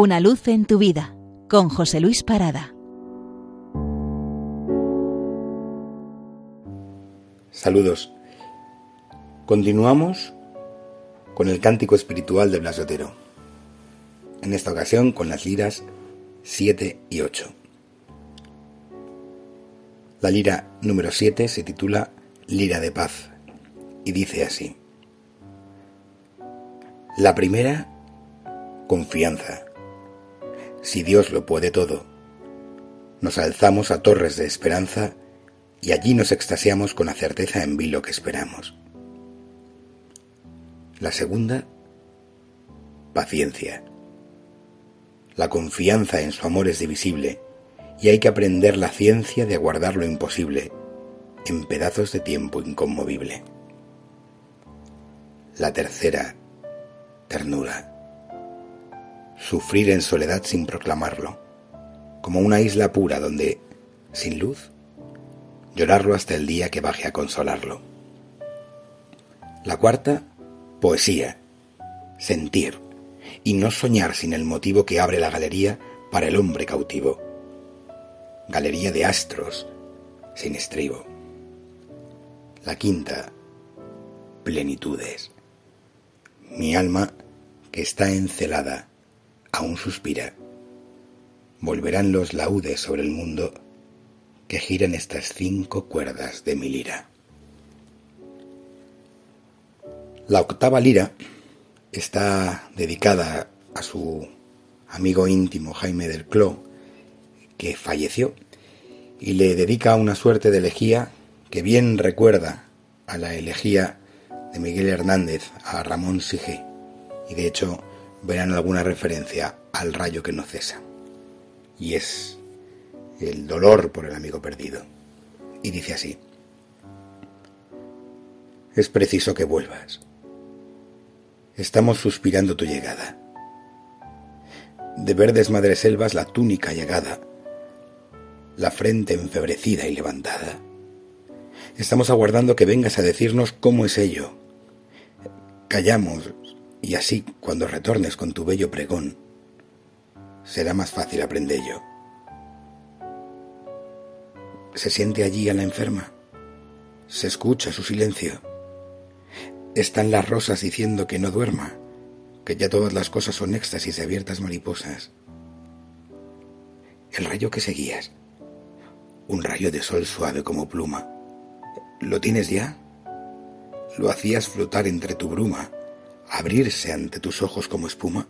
Una luz en tu vida con José Luis Parada. Saludos. Continuamos con el cántico espiritual de Blas Otero. En esta ocasión con las liras 7 y 8. La lira número 7 se titula Lira de Paz y dice así. La primera, confianza. Si Dios lo puede todo, nos alzamos a torres de esperanza y allí nos extasiamos con la certeza en vilo que esperamos. La segunda, paciencia. La confianza en su amor es divisible y hay que aprender la ciencia de aguardar lo imposible en pedazos de tiempo inconmovible. La tercera, ternura. Sufrir en soledad sin proclamarlo, como una isla pura donde, sin luz, llorarlo hasta el día que baje a consolarlo. La cuarta, poesía, sentir, y no soñar sin el motivo que abre la galería para el hombre cautivo galería de astros sin estribo. La quinta, plenitudes. Mi alma, que está encelada, aún suspira. Volverán los laudes sobre el mundo que giran estas cinco cuerdas de mi lira. La octava lira está dedicada a su amigo íntimo Jaime del Cló, que falleció, y le dedica una suerte de elegía que bien recuerda a la elegía de Miguel Hernández a Ramón Sige, y de hecho verán alguna referencia al rayo que no cesa. Y es el dolor por el amigo perdido. Y dice así, es preciso que vuelvas. Estamos suspirando tu llegada. De verdes madreselvas la túnica llegada la frente enfebrecida y levantada. Estamos aguardando que vengas a decirnos cómo es ello. Callamos, y así, cuando retornes con tu bello pregón, será más fácil aprendello. Se siente allí a la enferma. Se escucha su silencio. Están las rosas diciendo que no duerma, que ya todas las cosas son éxtasis y abiertas mariposas. El rayo que seguías un rayo de sol suave como pluma. ¿Lo tienes ya? Lo hacías flotar entre tu bruma, abrirse ante tus ojos como espuma.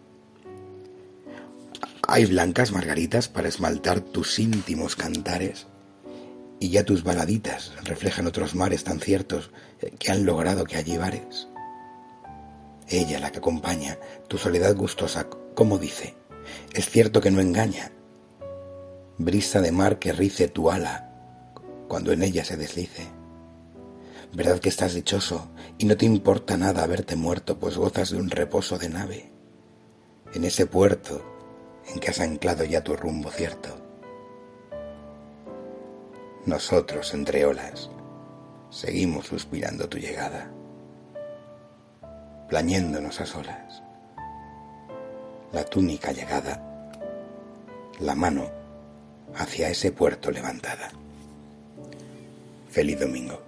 Hay blancas margaritas para esmaltar tus íntimos cantares, y ya tus baladitas reflejan otros mares tan ciertos que han logrado que allí vares. Ella, la que acompaña, tu soledad gustosa, como dice, es cierto que no engaña, brisa de mar que rice tu ala cuando en ella se deslice. Verdad que estás dichoso y no te importa nada haberte muerto, pues gozas de un reposo de nave en ese puerto en que has anclado ya tu rumbo cierto. Nosotros, entre olas, seguimos suspirando tu llegada, plañéndonos a solas. La túnica llegada, la mano hacia ese puerto levantada. Feliz domingo.